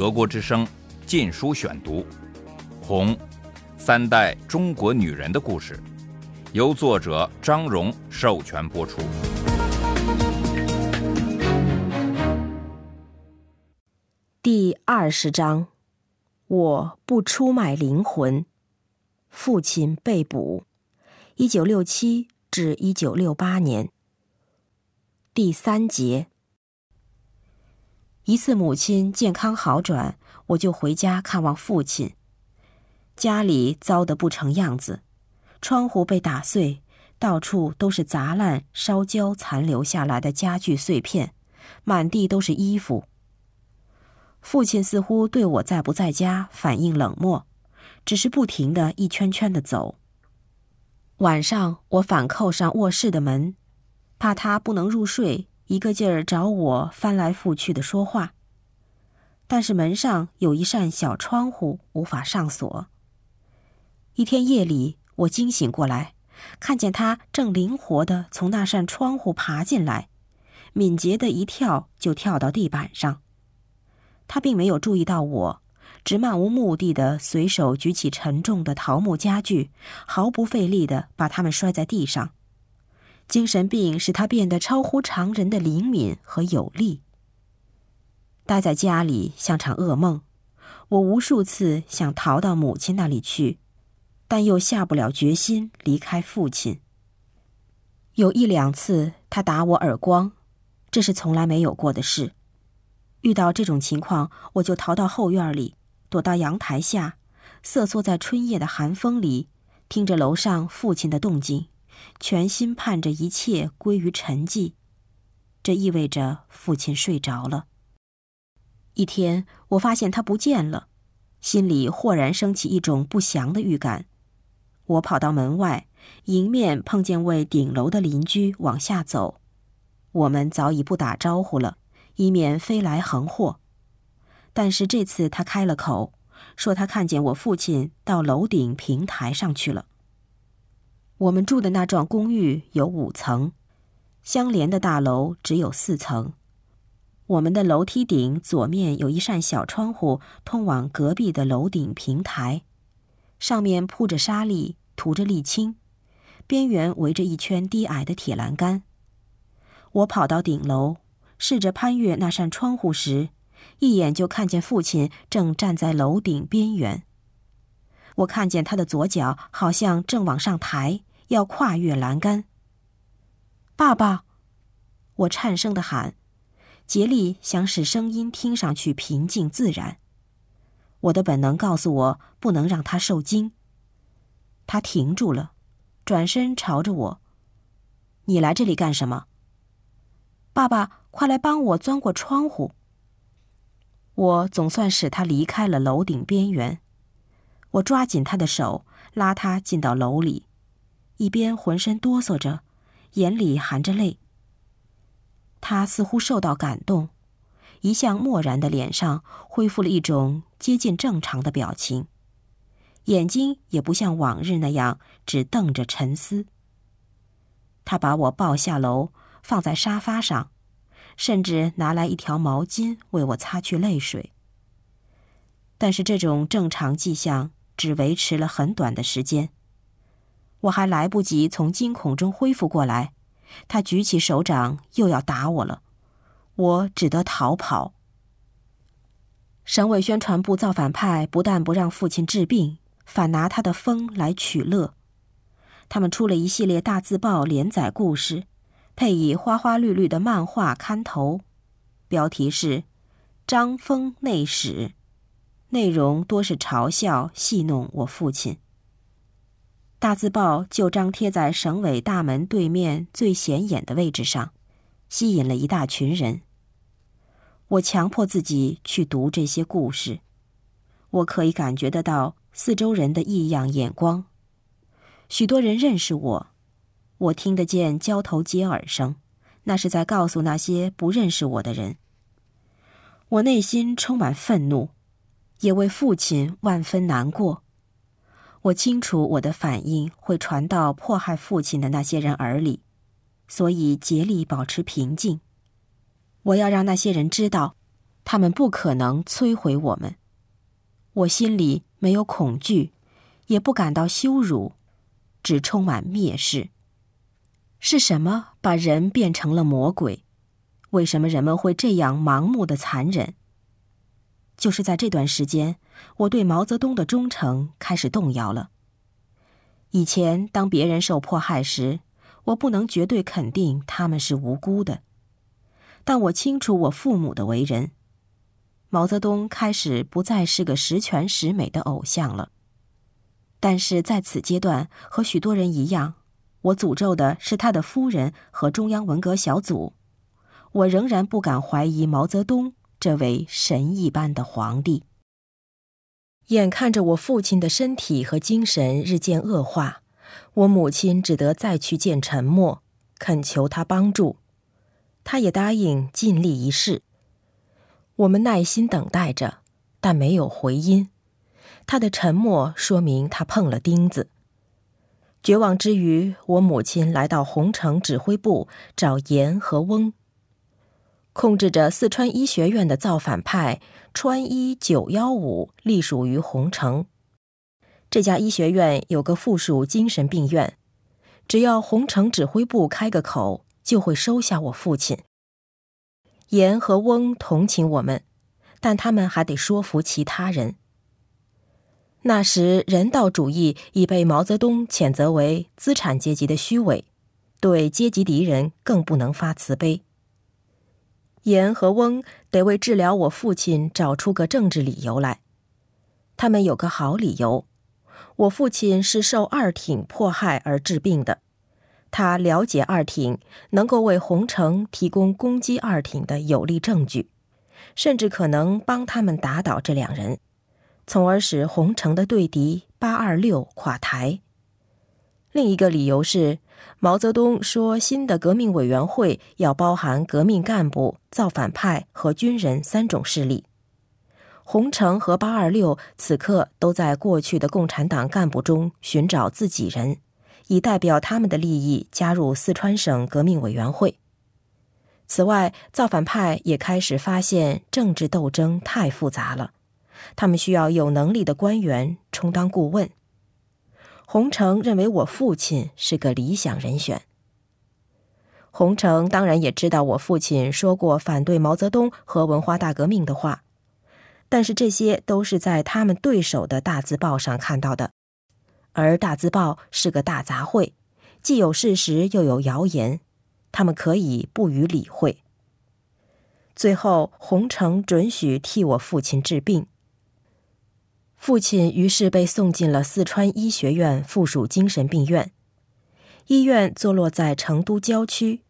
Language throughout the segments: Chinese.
德国之声《禁书选读》，《红》，三代中国女人的故事，由作者张荣授权播出。第二十章，我不出卖灵魂。父亲被捕，一九六七至一九六八年。第三节。一次母亲健康好转，我就回家看望父亲。家里糟得不成样子，窗户被打碎，到处都是砸烂、烧焦残留下来的家具碎片，满地都是衣服。父亲似乎对我在不在家反应冷漠，只是不停的一圈圈的走。晚上我反扣上卧室的门，怕他不能入睡。一个劲儿找我翻来覆去的说话，但是门上有一扇小窗户无法上锁。一天夜里，我惊醒过来，看见他正灵活的从那扇窗户爬进来，敏捷的一跳就跳到地板上。他并没有注意到我，只漫无目的的随手举起沉重的桃木家具，毫不费力的把它们摔在地上。精神病使他变得超乎常人的灵敏和有力。待在家里像场噩梦，我无数次想逃到母亲那里去，但又下不了决心离开父亲。有一两次他打我耳光，这是从来没有过的事。遇到这种情况，我就逃到后院里，躲到阳台下，瑟缩在春夜的寒风里，听着楼上父亲的动静。全心盼着一切归于沉寂，这意味着父亲睡着了。一天，我发现他不见了，心里豁然升起一种不祥的预感。我跑到门外，迎面碰见位顶楼的邻居往下走。我们早已不打招呼了，以免飞来横祸。但是这次他开了口，说他看见我父亲到楼顶平台上去了。我们住的那幢公寓有五层，相连的大楼只有四层。我们的楼梯顶左面有一扇小窗户，通往隔壁的楼顶平台，上面铺着沙砾，涂着沥青，边缘围着一圈低矮的铁栏杆。我跑到顶楼，试着攀越那扇窗户时，一眼就看见父亲正站在楼顶边缘。我看见他的左脚好像正往上抬。要跨越栏杆。爸爸，我颤声的喊，竭力想使声音听上去平静自然。我的本能告诉我不能让他受惊。他停住了，转身朝着我：“你来这里干什么？”爸爸，快来帮我钻过窗户。我总算使他离开了楼顶边缘。我抓紧他的手，拉他进到楼里。一边浑身哆嗦着，眼里含着泪。他似乎受到感动，一向漠然的脸上恢复了一种接近正常的表情，眼睛也不像往日那样只瞪着沉思。他把我抱下楼，放在沙发上，甚至拿来一条毛巾为我擦去泪水。但是这种正常迹象只维持了很短的时间。我还来不及从惊恐中恢复过来，他举起手掌又要打我了，我只得逃跑。省委宣传部造反派不但不让父亲治病，反拿他的疯来取乐。他们出了一系列大字报连载故事，配以花花绿绿的漫画刊头，标题是《张峰内史》，内容多是嘲笑戏弄我父亲。大字报就张贴在省委大门对面最显眼的位置上，吸引了一大群人。我强迫自己去读这些故事，我可以感觉得到四周人的异样眼光。许多人认识我，我听得见交头接耳声，那是在告诉那些不认识我的人。我内心充满愤怒，也为父亲万分难过。我清楚我的反应会传到迫害父亲的那些人耳里，所以竭力保持平静。我要让那些人知道，他们不可能摧毁我们。我心里没有恐惧，也不感到羞辱，只充满蔑视。是什么把人变成了魔鬼？为什么人们会这样盲目的残忍？就是在这段时间，我对毛泽东的忠诚开始动摇了。以前，当别人受迫害时，我不能绝对肯定他们是无辜的，但我清楚我父母的为人。毛泽东开始不再是个十全十美的偶像了，但是在此阶段，和许多人一样，我诅咒的是他的夫人和中央文革小组。我仍然不敢怀疑毛泽东这位神一般的皇帝。眼看着我父亲的身体和精神日渐恶化，我母亲只得再去见陈默，恳求他帮助。他也答应尽力一试。我们耐心等待着，但没有回音。他的沉默说明他碰了钉子。绝望之余，我母亲来到红城指挥部找严和翁。控制着四川医学院的造反派川医九幺五隶属于红城。这家医学院有个附属精神病院，只要红城指挥部开个口，就会收下我父亲。严和翁同情我们，但他们还得说服其他人。那时，人道主义已被毛泽东谴责为资产阶级的虚伪，对阶级敌人更不能发慈悲。严和翁得为治疗我父亲找出个政治理由来。他们有个好理由：我父亲是受二挺迫害而治病的。他了解二挺，能够为洪城提供攻击二挺的有力证据，甚至可能帮他们打倒这两人，从而使洪城的对敌八二六垮台。另一个理由是，毛泽东说新的革命委员会要包含革命干部、造反派和军人三种势力。洪城和八二六此刻都在过去的共产党干部中寻找自己人。以代表他们的利益加入四川省革命委员会。此外，造反派也开始发现政治斗争太复杂了，他们需要有能力的官员充当顾问。洪城认为我父亲是个理想人选。洪城当然也知道我父亲说过反对毛泽东和文化大革命的话，但是这些都是在他们对手的大字报上看到的。而大字报是个大杂烩，既有事实又有谣言，他们可以不予理会。最后，洪城准许替我父亲治病。父亲于是被送进了四川医学院附属精神病院。医院坐落在成都郊区，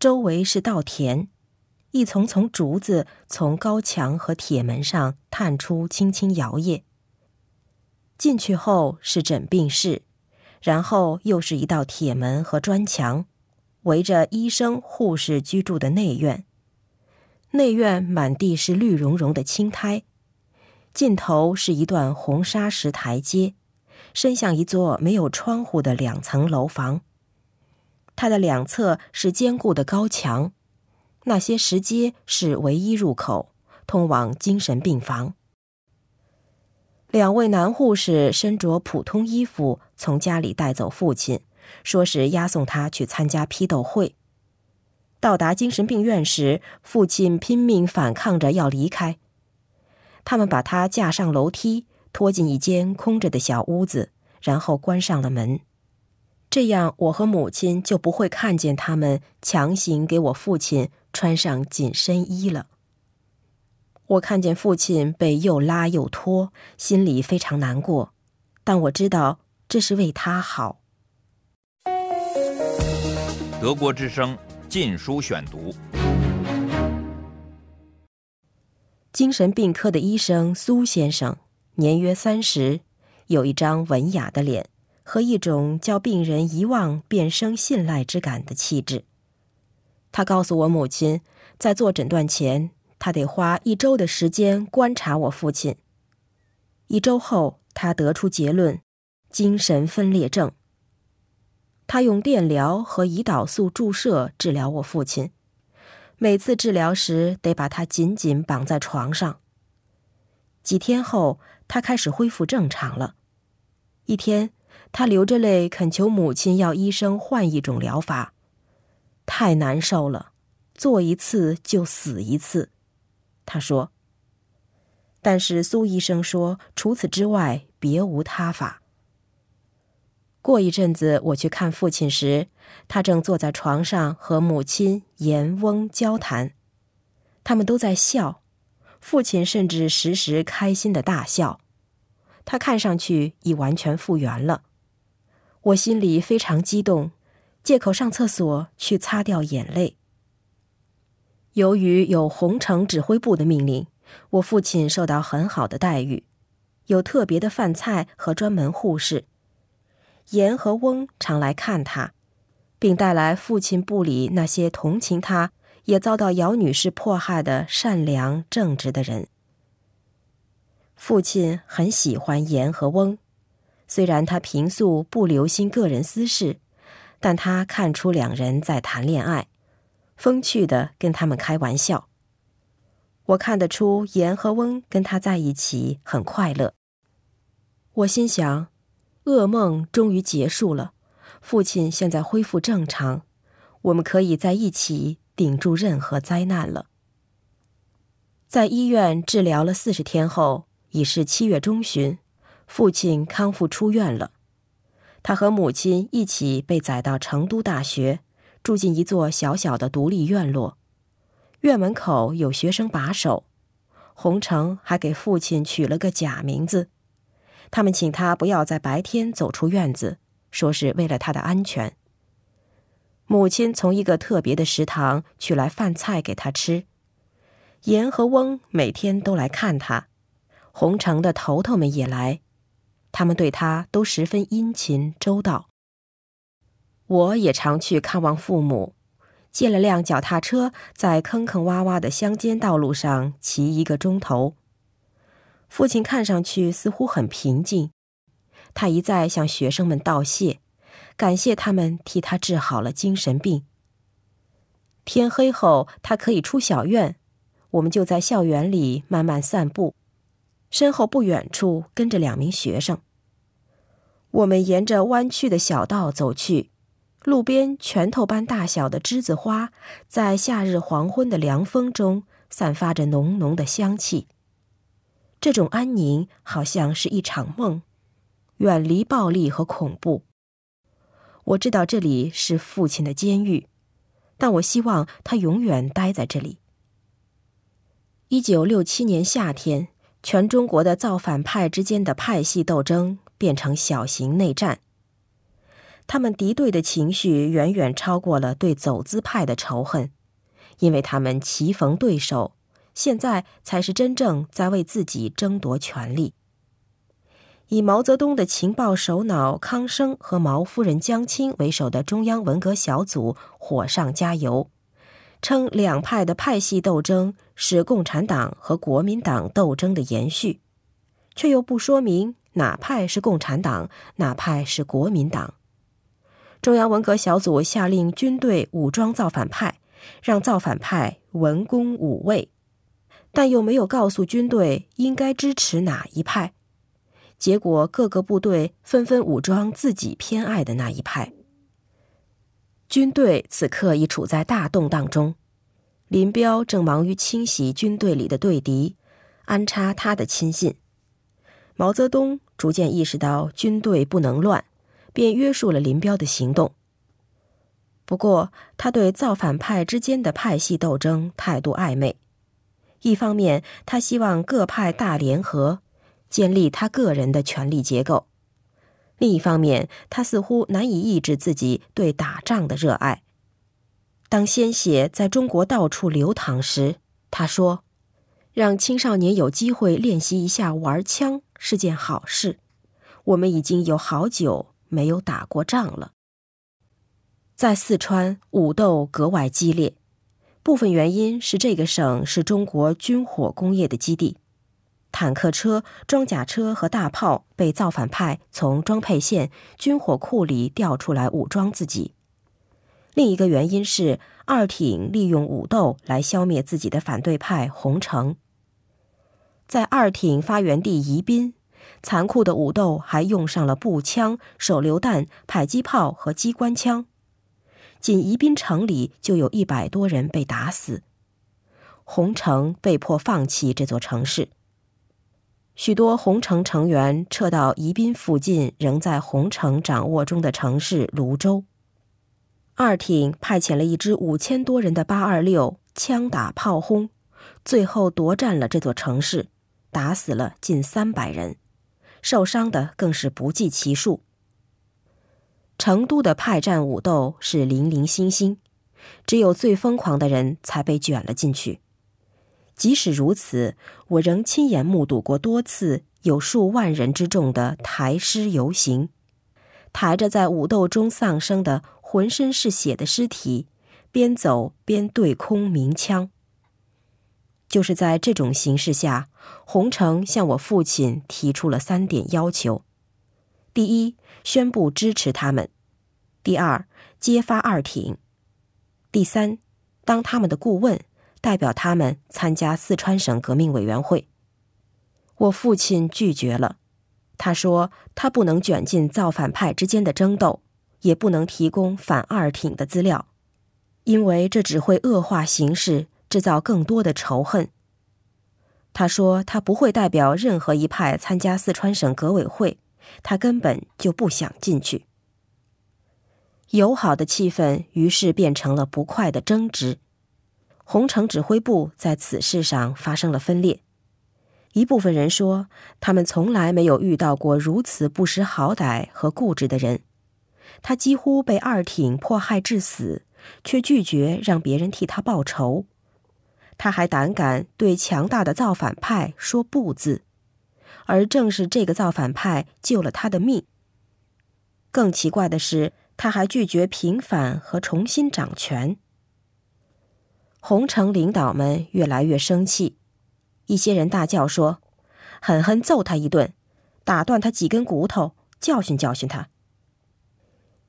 周围是稻田，一丛丛竹子从高墙和铁门上探出，轻轻摇曳。进去后是诊病室，然后又是一道铁门和砖墙，围着医生、护士居住的内院。内院满地是绿茸茸的青苔，尽头是一段红砂石台阶，伸向一座没有窗户的两层楼房。它的两侧是坚固的高墙，那些石阶是唯一入口，通往精神病房。两位男护士身着普通衣服，从家里带走父亲，说是押送他去参加批斗会。到达精神病院时，父亲拼命反抗着要离开。他们把他架上楼梯，拖进一间空着的小屋子，然后关上了门。这样，我和母亲就不会看见他们强行给我父亲穿上紧身衣了。我看见父亲被又拉又拖，心里非常难过，但我知道这是为他好。德国之声《禁书选读》。精神病科的医生苏先生，年约三十，有一张文雅的脸和一种叫病人遗忘便生信赖之感的气质。他告诉我母亲，在做诊断前。他得花一周的时间观察我父亲。一周后，他得出结论：精神分裂症。他用电疗和胰岛素注射治疗我父亲，每次治疗时得把他紧紧绑在床上。几天后，他开始恢复正常了。一天，他流着泪恳求母亲要医生换一种疗法，太难受了，做一次就死一次。他说。但是苏医生说，除此之外别无他法。过一阵子，我去看父亲时，他正坐在床上和母亲严翁交谈，他们都在笑，父亲甚至时时开心的大笑，他看上去已完全复原了。我心里非常激动，借口上厕所去擦掉眼泪。由于有红城指挥部的命令，我父亲受到很好的待遇，有特别的饭菜和专门护士。严和翁常来看他，并带来父亲部里那些同情他，也遭到姚女士迫害的善良正直的人。父亲很喜欢严和翁，虽然他平素不留心个人私事，但他看出两人在谈恋爱，风趣的跟他们开玩笑。我看得出严和翁跟他在一起很快乐。我心想。噩梦终于结束了，父亲现在恢复正常，我们可以在一起顶住任何灾难了。在医院治疗了四十天后，已是七月中旬，父亲康复出院了。他和母亲一起被载到成都大学，住进一座小小的独立院落，院门口有学生把守。洪成还给父亲取了个假名字。他们请他不要在白天走出院子，说是为了他的安全。母亲从一个特别的食堂取来饭菜给他吃。严和翁每天都来看他，洪城的头头们也来，他们对他都十分殷勤周到。我也常去看望父母，借了辆脚踏车，在坑坑洼洼的乡间道路上骑一个钟头。父亲看上去似乎很平静，他一再向学生们道谢，感谢他们替他治好了精神病。天黑后，他可以出小院，我们就在校园里慢慢散步，身后不远处跟着两名学生。我们沿着弯曲的小道走去，路边拳头般大小的栀子花，在夏日黄昏的凉风中散发着浓浓的香气。这种安宁好像是一场梦，远离暴力和恐怖。我知道这里是父亲的监狱，但我希望他永远待在这里。一九六七年夏天，全中国的造反派之间的派系斗争变成小型内战，他们敌对的情绪远远超过了对走资派的仇恨，因为他们棋逢对手。现在才是真正在为自己争夺权力。以毛泽东的情报首脑康生和毛夫人江青为首的中央文革小组火上加油，称两派的派系斗争是共产党和国民党斗争的延续，却又不说明哪派是共产党，哪派是国民党。中央文革小组下令军队武装造反派，让造反派文攻武卫。但又没有告诉军队应该支持哪一派，结果各个部队纷纷武装自己偏爱的那一派。军队此刻已处在大动荡中，林彪正忙于清洗军队里的对敌，安插他的亲信。毛泽东逐渐意识到军队不能乱，便约束了林彪的行动。不过，他对造反派之间的派系斗争态度暧昧。一方面，他希望各派大联合，建立他个人的权力结构；另一方面，他似乎难以抑制自己对打仗的热爱。当鲜血在中国到处流淌时，他说：“让青少年有机会练习一下玩枪是件好事。我们已经有好久没有打过仗了。”在四川，武斗格外激烈。部分原因是这个省是中国军火工业的基地，坦克车、装甲车和大炮被造反派从装配线、军火库里调出来武装自己。另一个原因是二挺利用武斗来消灭自己的反对派洪城。在二挺发源地宜宾，残酷的武斗还用上了步枪、手榴弹、迫击炮和机关枪。仅宜宾城里就有一百多人被打死，洪城被迫放弃这座城市。许多洪城成员撤到宜宾附近仍在洪城掌握中的城市泸州。二挺派遣了一支五千多人的八二六，枪打炮轰，最后夺占了这座城市，打死了近三百人，受伤的更是不计其数。成都的派战武斗是零零星星，只有最疯狂的人才被卷了进去。即使如此，我仍亲眼目睹过多次有数万人之众的抬尸游行，抬着在武斗中丧生的浑身是血的尸体，边走边对空鸣枪。就是在这种形势下，洪城向我父亲提出了三点要求：第一，宣布支持他们；第二，揭发二挺；第三，当他们的顾问。代表他们参加四川省革命委员会，我父亲拒绝了。他说他不能卷进造反派之间的争斗，也不能提供反二挺的资料，因为这只会恶化形势，制造更多的仇恨。他说他不会代表任何一派参加四川省革委会，他根本就不想进去。友好的气氛于是变成了不快的争执。红城指挥部在此事上发生了分裂，一部分人说他们从来没有遇到过如此不识好歹和固执的人，他几乎被二挺迫害致死，却拒绝让别人替他报仇，他还胆敢对强大的造反派说不字，而正是这个造反派救了他的命。更奇怪的是，他还拒绝平反和重新掌权。红城领导们越来越生气，一些人大叫说：“狠狠揍他一顿，打断他几根骨头，教训教训他。”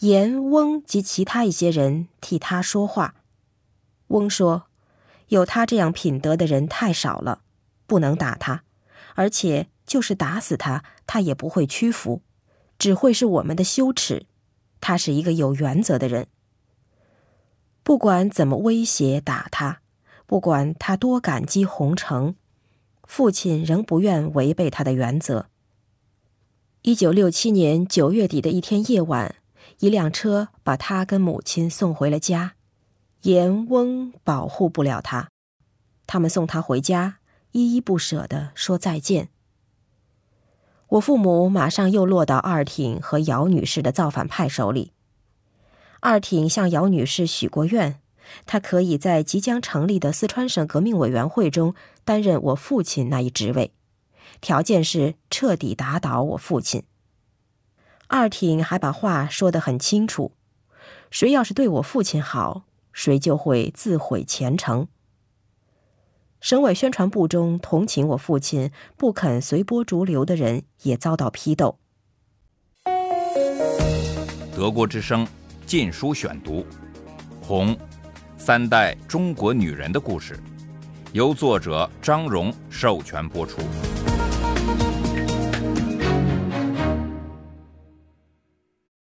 严翁及其他一些人替他说话。翁说：“有他这样品德的人太少了，不能打他，而且就是打死他，他也不会屈服，只会是我们的羞耻。他是一个有原则的人。”不管怎么威胁打他，不管他多感激洪城，父亲仍不愿违背他的原则。一九六七年九月底的一天夜晚，一辆车把他跟母亲送回了家。严翁保护不了他，他们送他回家，依依不舍地说再见。我父母马上又落到二挺和姚女士的造反派手里。二挺向姚女士许过愿，她可以在即将成立的四川省革命委员会中担任我父亲那一职位，条件是彻底打倒我父亲。二挺还把话说得很清楚：谁要是对我父亲好，谁就会自毁前程。省委宣传部中同情我父亲、不肯随波逐流的人也遭到批斗。德国之声。禁书选读，《红三代中国女人的故事》，由作者张荣授权播出。